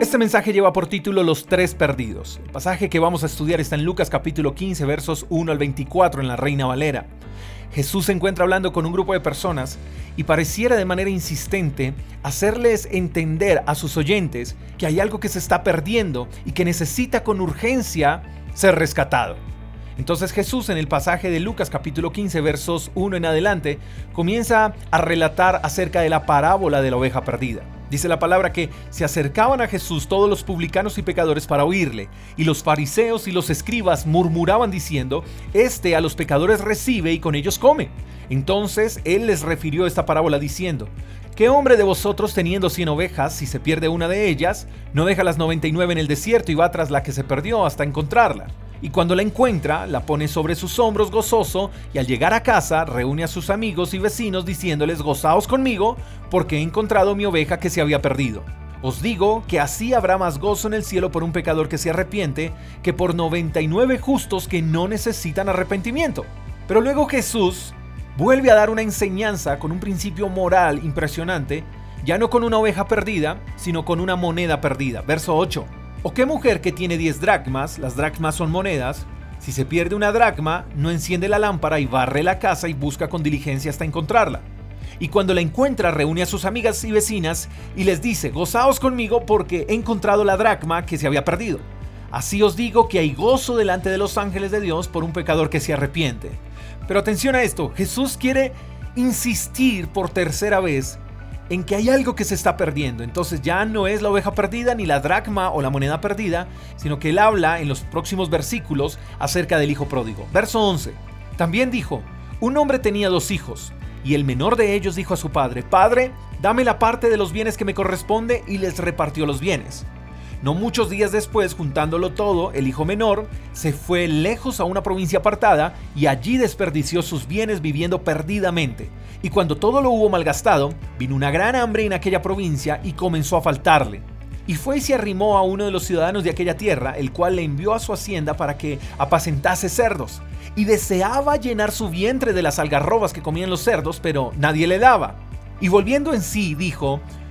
Este mensaje lleva por título Los tres perdidos. El pasaje que vamos a estudiar está en Lucas capítulo 15 versos 1 al 24 en la Reina Valera. Jesús se encuentra hablando con un grupo de personas y pareciera de manera insistente hacerles entender a sus oyentes que hay algo que se está perdiendo y que necesita con urgencia ser rescatado. Entonces Jesús en el pasaje de Lucas capítulo 15 versos 1 en adelante comienza a relatar acerca de la parábola de la oveja perdida. Dice la palabra que se acercaban a Jesús todos los publicanos y pecadores para oírle, y los fariseos y los escribas murmuraban diciendo, Este a los pecadores recibe y con ellos come. Entonces él les refirió esta parábola diciendo, ¿Qué hombre de vosotros teniendo cien ovejas, si se pierde una de ellas, no deja las 99 en el desierto y va tras la que se perdió hasta encontrarla? Y cuando la encuentra, la pone sobre sus hombros gozoso y al llegar a casa reúne a sus amigos y vecinos diciéndoles gozaos conmigo porque he encontrado mi oveja que se había perdido. Os digo que así habrá más gozo en el cielo por un pecador que se arrepiente que por 99 justos que no necesitan arrepentimiento. Pero luego Jesús vuelve a dar una enseñanza con un principio moral impresionante, ya no con una oveja perdida, sino con una moneda perdida. Verso 8. ¿O qué mujer que tiene 10 dracmas, las dracmas son monedas, si se pierde una dracma, no enciende la lámpara y barre la casa y busca con diligencia hasta encontrarla? Y cuando la encuentra, reúne a sus amigas y vecinas y les dice, gozaos conmigo porque he encontrado la dracma que se había perdido. Así os digo que hay gozo delante de los ángeles de Dios por un pecador que se arrepiente. Pero atención a esto, Jesús quiere insistir por tercera vez en que hay algo que se está perdiendo. Entonces ya no es la oveja perdida ni la dracma o la moneda perdida, sino que él habla en los próximos versículos acerca del hijo pródigo. Verso 11. También dijo, un hombre tenía dos hijos, y el menor de ellos dijo a su padre, Padre, dame la parte de los bienes que me corresponde, y les repartió los bienes. No muchos días después, juntándolo todo, el hijo menor se fue lejos a una provincia apartada y allí desperdició sus bienes viviendo perdidamente. Y cuando todo lo hubo malgastado, vino una gran hambre en aquella provincia y comenzó a faltarle. Y fue y se arrimó a uno de los ciudadanos de aquella tierra, el cual le envió a su hacienda para que apacentase cerdos. Y deseaba llenar su vientre de las algarrobas que comían los cerdos, pero nadie le daba. Y volviendo en sí, dijo,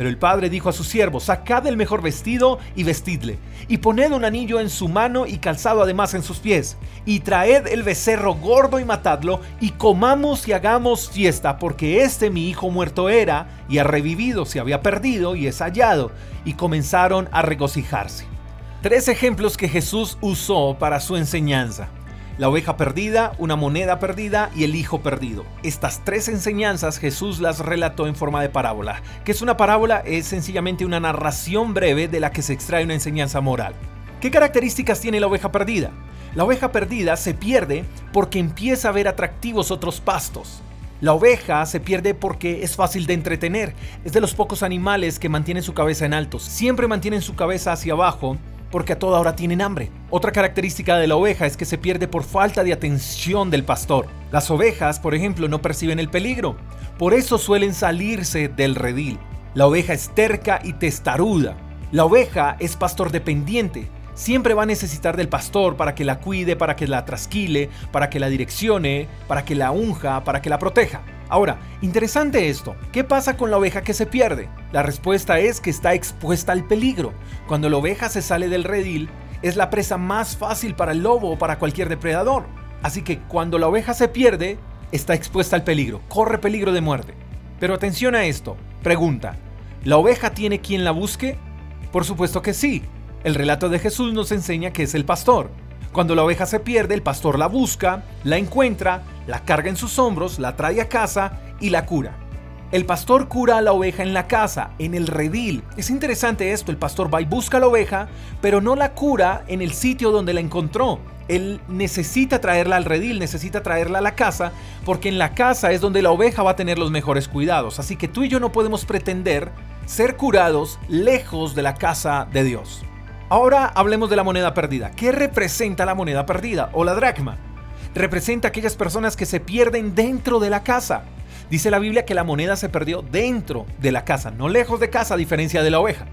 Pero el padre dijo a su siervo, sacad el mejor vestido y vestidle, y poned un anillo en su mano y calzado además en sus pies, y traed el becerro gordo y matadlo, y comamos y hagamos fiesta, porque este mi hijo muerto era, y ha revivido, se había perdido y es hallado, y comenzaron a regocijarse. Tres ejemplos que Jesús usó para su enseñanza la oveja perdida, una moneda perdida y el hijo perdido. Estas tres enseñanzas Jesús las relató en forma de parábola. ¿Qué es una parábola? Es sencillamente una narración breve de la que se extrae una enseñanza moral. ¿Qué características tiene la oveja perdida? La oveja perdida se pierde porque empieza a ver atractivos otros pastos. La oveja se pierde porque es fácil de entretener. Es de los pocos animales que mantienen su cabeza en alto. Siempre mantienen su cabeza hacia abajo porque a toda hora tienen hambre. Otra característica de la oveja es que se pierde por falta de atención del pastor. Las ovejas, por ejemplo, no perciben el peligro, por eso suelen salirse del redil. La oveja es terca y testaruda. La oveja es pastor dependiente. Siempre va a necesitar del pastor para que la cuide, para que la trasquile, para que la direccione, para que la unja, para que la proteja. Ahora, interesante esto, ¿qué pasa con la oveja que se pierde? La respuesta es que está expuesta al peligro. Cuando la oveja se sale del redil, es la presa más fácil para el lobo o para cualquier depredador. Así que cuando la oveja se pierde, está expuesta al peligro, corre peligro de muerte. Pero atención a esto, pregunta, ¿la oveja tiene quien la busque? Por supuesto que sí. El relato de Jesús nos enseña que es el pastor. Cuando la oveja se pierde, el pastor la busca, la encuentra, la carga en sus hombros, la trae a casa y la cura. El pastor cura a la oveja en la casa, en el redil. Es interesante esto, el pastor va y busca a la oveja, pero no la cura en el sitio donde la encontró. Él necesita traerla al redil, necesita traerla a la casa, porque en la casa es donde la oveja va a tener los mejores cuidados. Así que tú y yo no podemos pretender ser curados lejos de la casa de Dios. Ahora hablemos de la moneda perdida. ¿Qué representa la moneda perdida o la dracma? Representa aquellas personas que se pierden dentro de la casa. Dice la Biblia que la moneda se perdió dentro de la casa, no lejos de casa a diferencia de la oveja.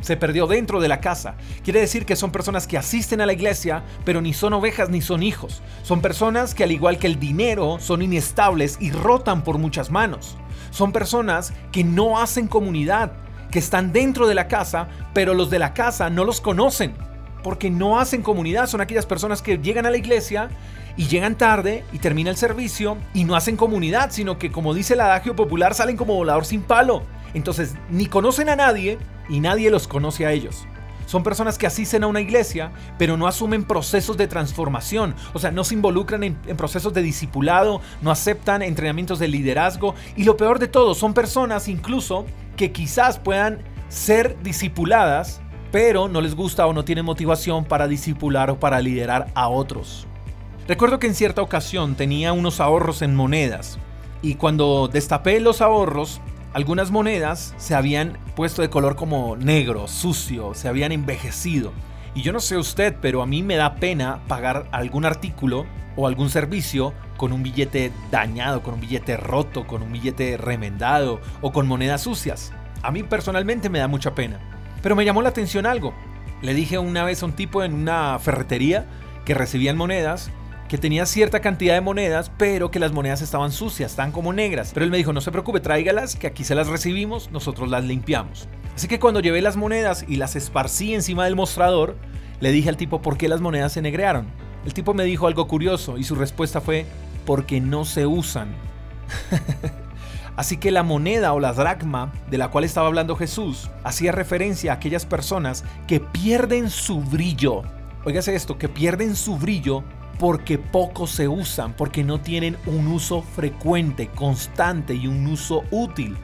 Se perdió dentro de la casa. Quiere decir que son personas que asisten a la iglesia, pero ni son ovejas ni son hijos. Son personas que al igual que el dinero son inestables y rotan por muchas manos. Son personas que no hacen comunidad, que están dentro de la casa, pero los de la casa no los conocen, porque no hacen comunidad, son aquellas personas que llegan a la iglesia y llegan tarde y termina el servicio y no hacen comunidad, sino que como dice el adagio popular, salen como volador sin palo. Entonces, ni conocen a nadie y nadie los conoce a ellos. Son personas que asisten a una iglesia, pero no asumen procesos de transformación. O sea, no se involucran en, procesos de discipulado, no aceptan entrenamientos de liderazgo. Y lo peor de todo, son personas incluso que quizás puedan ser discipuladas, pero no les gusta o no tienen motivación para discipular o para liderar a otros. Recuerdo que en cierta ocasión tenía unos ahorros en monedas y cuando destapé los ahorros algunas monedas se habían puesto de color como negro, sucio, se habían envejecido. Y yo no sé usted, pero a mí me da pena pagar algún artículo o algún servicio con un billete dañado, con un billete roto, con un billete remendado o con monedas sucias. A mí personalmente me da mucha pena. Pero me llamó la atención algo. Le dije una vez a un tipo en una ferretería que recibían monedas que tenía cierta cantidad de monedas, pero que las monedas estaban sucias, estaban como negras. Pero él me dijo, no se preocupe, tráigalas, que aquí se las recibimos, nosotros las limpiamos. Así que cuando llevé las monedas y las esparcí encima del mostrador, le dije al tipo por qué las monedas se negrearon. El tipo me dijo algo curioso y su respuesta fue, porque no se usan. Así que la moneda o la dracma de la cual estaba hablando Jesús hacía referencia a aquellas personas que pierden su brillo. Óigase esto, que pierden su brillo porque poco se usan, porque no tienen un uso frecuente, constante y un uso útil.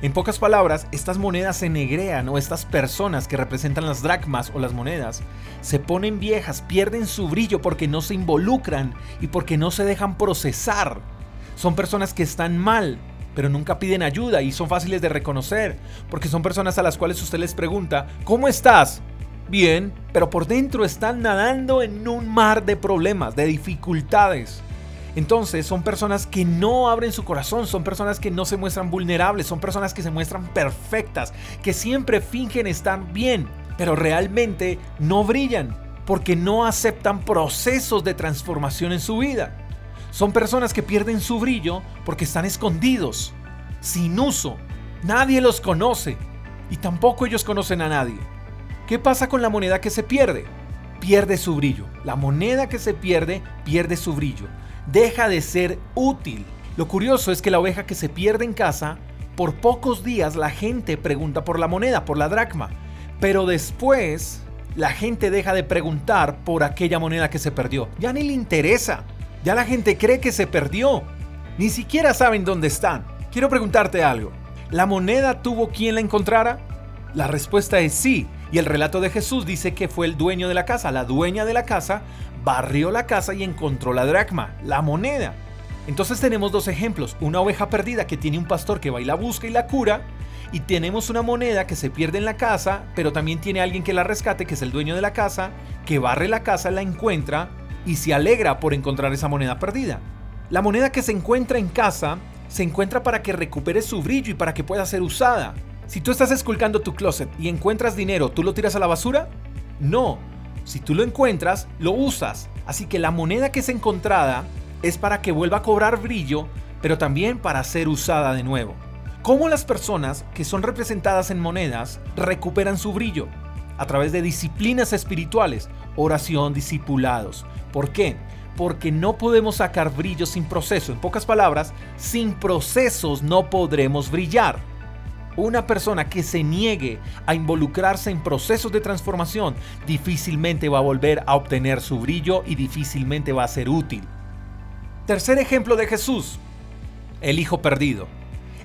En pocas palabras, estas monedas se negrean o estas personas que representan las dracmas o las monedas se ponen viejas, pierden su brillo porque no se involucran y porque no se dejan procesar. Son personas que están mal, pero nunca piden ayuda y son fáciles de reconocer, porque son personas a las cuales usted les pregunta, ¿cómo estás? bien, pero por dentro están nadando en un mar de problemas, de dificultades. Entonces son personas que no abren su corazón, son personas que no se muestran vulnerables, son personas que se muestran perfectas, que siempre fingen estar bien, pero realmente no brillan porque no aceptan procesos de transformación en su vida. Son personas que pierden su brillo porque están escondidos, sin uso. Nadie los conoce y tampoco ellos conocen a nadie. ¿Qué pasa con la moneda que se pierde? Pierde su brillo. La moneda que se pierde pierde su brillo. Deja de ser útil. Lo curioso es que la oveja que se pierde en casa, por pocos días la gente pregunta por la moneda, por la dracma. Pero después la gente deja de preguntar por aquella moneda que se perdió. Ya ni le interesa. Ya la gente cree que se perdió. Ni siquiera saben dónde están. Quiero preguntarte algo. ¿La moneda tuvo quien la encontrara? La respuesta es sí. Y el relato de Jesús dice que fue el dueño de la casa, la dueña de la casa, barrió la casa y encontró la dracma, la moneda. Entonces tenemos dos ejemplos, una oveja perdida que tiene un pastor que va y la busca y la cura, y tenemos una moneda que se pierde en la casa, pero también tiene alguien que la rescate, que es el dueño de la casa, que barre la casa, la encuentra y se alegra por encontrar esa moneda perdida. La moneda que se encuentra en casa se encuentra para que recupere su brillo y para que pueda ser usada. Si tú estás esculcando tu closet y encuentras dinero, ¿tú lo tiras a la basura? No. Si tú lo encuentras, lo usas. Así que la moneda que es encontrada es para que vuelva a cobrar brillo, pero también para ser usada de nuevo. ¿Cómo las personas que son representadas en monedas recuperan su brillo? A través de disciplinas espirituales, oración, discipulados. ¿Por qué? Porque no podemos sacar brillo sin proceso. En pocas palabras, sin procesos no podremos brillar. Una persona que se niegue a involucrarse en procesos de transformación difícilmente va a volver a obtener su brillo y difícilmente va a ser útil. Tercer ejemplo de Jesús, el hijo perdido.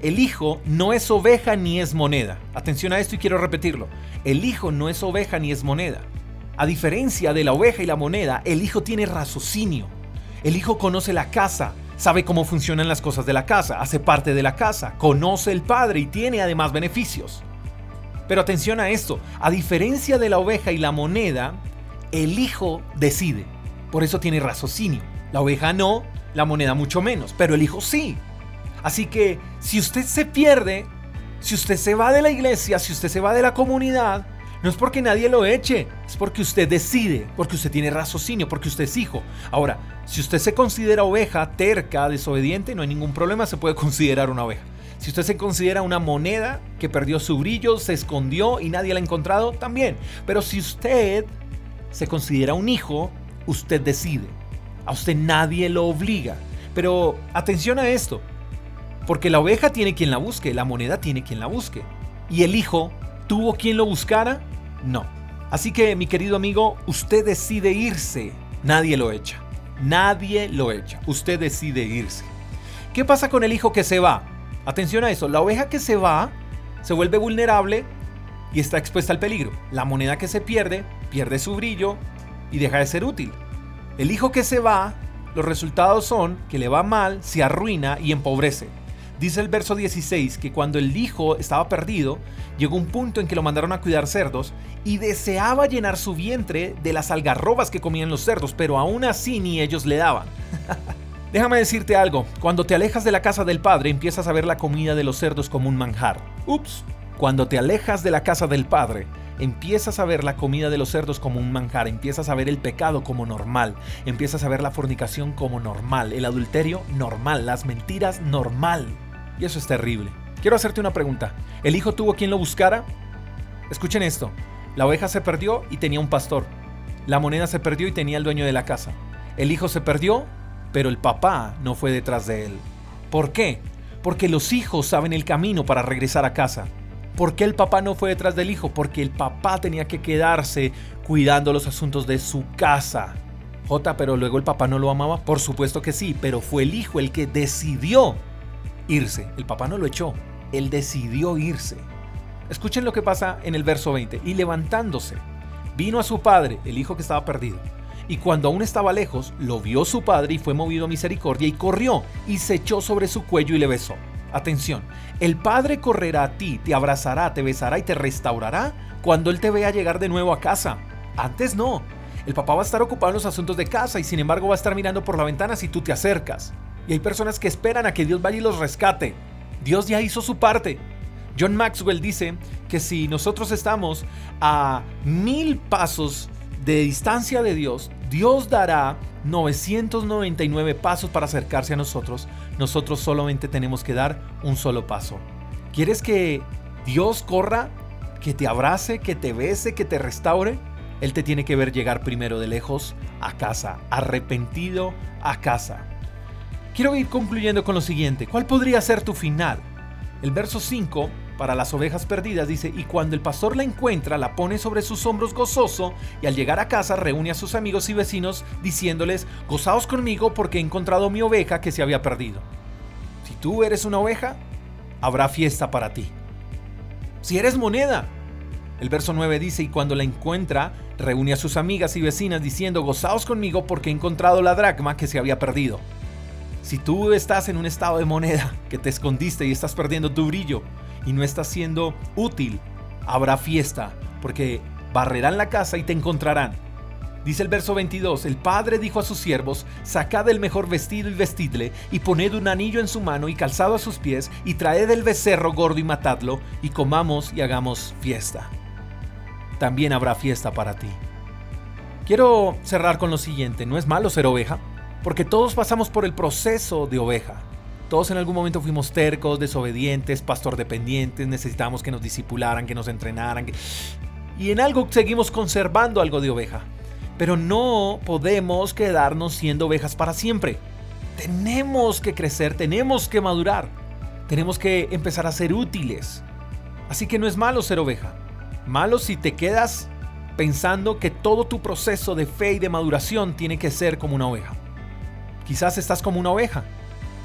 El hijo no es oveja ni es moneda. Atención a esto y quiero repetirlo. El hijo no es oveja ni es moneda. A diferencia de la oveja y la moneda, el hijo tiene raciocinio. El hijo conoce la casa, sabe cómo funcionan las cosas de la casa, hace parte de la casa, conoce el Padre y tiene además beneficios. Pero atención a esto, a diferencia de la oveja y la moneda, el hijo decide. Por eso tiene raciocinio. La oveja no, la moneda mucho menos, pero el hijo sí. Así que si usted se pierde, si usted se va de la iglesia, si usted se va de la comunidad, no es porque nadie lo eche, es porque usted decide, porque usted tiene raciocinio, porque usted es hijo. Ahora, si usted se considera oveja, terca, desobediente, no hay ningún problema, se puede considerar una oveja. Si usted se considera una moneda que perdió su brillo, se escondió y nadie la ha encontrado, también. Pero si usted se considera un hijo, usted decide. A usted nadie lo obliga. Pero atención a esto, porque la oveja tiene quien la busque, la moneda tiene quien la busque. Y el hijo tuvo quien lo buscara, no. Así que mi querido amigo, usted decide irse, nadie lo echa. Nadie lo echa, usted decide irse. ¿Qué pasa con el hijo que se va? Atención a eso, la oveja que se va se vuelve vulnerable y está expuesta al peligro. La moneda que se pierde pierde su brillo y deja de ser útil. El hijo que se va, los resultados son que le va mal, se arruina y empobrece. Dice el verso 16 que cuando el hijo estaba perdido, llegó un punto en que lo mandaron a cuidar cerdos y deseaba llenar su vientre de las algarrobas que comían los cerdos, pero aún así ni ellos le daban. Déjame decirte algo, cuando te alejas de la casa del Padre empiezas a ver la comida de los cerdos como un manjar. Ups, cuando te alejas de la casa del Padre empiezas a ver la comida de los cerdos como un manjar, empiezas a ver el pecado como normal, empiezas a ver la fornicación como normal, el adulterio normal, las mentiras normal. Y eso es terrible. Quiero hacerte una pregunta. ¿El hijo tuvo quien lo buscara? Escuchen esto. La oveja se perdió y tenía un pastor. La moneda se perdió y tenía el dueño de la casa. El hijo se perdió, pero el papá no fue detrás de él. ¿Por qué? Porque los hijos saben el camino para regresar a casa. ¿Por qué el papá no fue detrás del hijo? Porque el papá tenía que quedarse cuidando los asuntos de su casa. J, pero luego el papá no lo amaba. Por supuesto que sí, pero fue el hijo el que decidió irse. El papá no lo echó, él decidió irse. Escuchen lo que pasa en el verso 20. Y levantándose, vino a su padre, el hijo que estaba perdido. Y cuando aún estaba lejos, lo vio su padre y fue movido a misericordia y corrió y se echó sobre su cuello y le besó. Atención, el padre correrá a ti, te abrazará, te besará y te restaurará cuando él te vea llegar de nuevo a casa. Antes no. El papá va a estar ocupado en los asuntos de casa y sin embargo va a estar mirando por la ventana si tú te acercas. Y hay personas que esperan a que Dios vaya y los rescate. Dios ya hizo su parte. John Maxwell dice que si nosotros estamos a mil pasos de distancia de Dios, Dios dará 999 pasos para acercarse a nosotros. Nosotros solamente tenemos que dar un solo paso. ¿Quieres que Dios corra, que te abrace, que te bese, que te restaure? Él te tiene que ver llegar primero de lejos a casa, arrepentido a casa. Quiero ir concluyendo con lo siguiente. ¿Cuál podría ser tu final? El verso 5, para las ovejas perdidas, dice, y cuando el pastor la encuentra, la pone sobre sus hombros gozoso, y al llegar a casa reúne a sus amigos y vecinos, diciéndoles, gozaos conmigo porque he encontrado mi oveja que se había perdido. Si tú eres una oveja, habrá fiesta para ti. Si eres moneda, el verso 9 dice, y cuando la encuentra, reúne a sus amigas y vecinas diciendo, gozaos conmigo porque he encontrado la dracma que se había perdido. Si tú estás en un estado de moneda que te escondiste y estás perdiendo tu brillo y no estás siendo útil, habrá fiesta, porque barrerán la casa y te encontrarán. Dice el verso 22, el padre dijo a sus siervos, sacad el mejor vestido y vestidle, y poned un anillo en su mano y calzado a sus pies, y traed el becerro gordo y matadlo, y comamos y hagamos fiesta. También habrá fiesta para ti. Quiero cerrar con lo siguiente, no es malo ser oveja, porque todos pasamos por el proceso de oveja. Todos en algún momento fuimos tercos, desobedientes, pastor dependientes, necesitamos que nos disipularan, que nos entrenaran. Y en algo seguimos conservando algo de oveja. Pero no podemos quedarnos siendo ovejas para siempre. Tenemos que crecer, tenemos que madurar. Tenemos que empezar a ser útiles. Así que no es malo ser oveja. Malo si te quedas pensando que todo tu proceso de fe y de maduración tiene que ser como una oveja. Quizás estás como una oveja.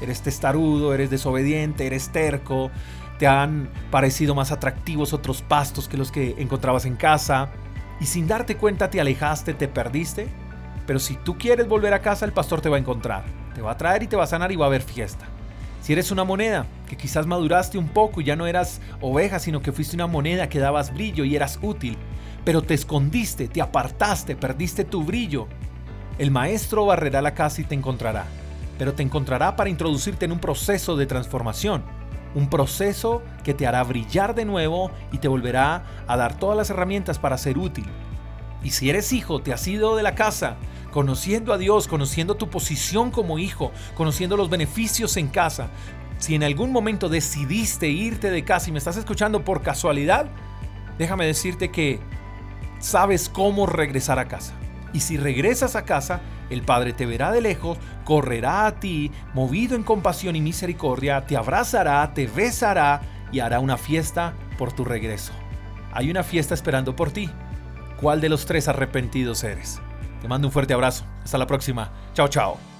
Eres testarudo, eres desobediente, eres terco. Te han parecido más atractivos otros pastos que los que encontrabas en casa. Y sin darte cuenta te alejaste, te perdiste. Pero si tú quieres volver a casa, el pastor te va a encontrar. Te va a traer y te va a sanar y va a haber fiesta. Si eres una moneda, que quizás maduraste un poco y ya no eras oveja, sino que fuiste una moneda que dabas brillo y eras útil, pero te escondiste, te apartaste, perdiste tu brillo. El maestro barrerá la casa y te encontrará, pero te encontrará para introducirte en un proceso de transformación, un proceso que te hará brillar de nuevo y te volverá a dar todas las herramientas para ser útil. Y si eres hijo, te has ido de la casa, conociendo a Dios, conociendo tu posición como hijo, conociendo los beneficios en casa. Si en algún momento decidiste irte de casa y me estás escuchando por casualidad, déjame decirte que sabes cómo regresar a casa. Y si regresas a casa, el Padre te verá de lejos, correrá a ti, movido en compasión y misericordia, te abrazará, te besará y hará una fiesta por tu regreso. Hay una fiesta esperando por ti. ¿Cuál de los tres arrepentidos eres? Te mando un fuerte abrazo. Hasta la próxima. Chao, chao.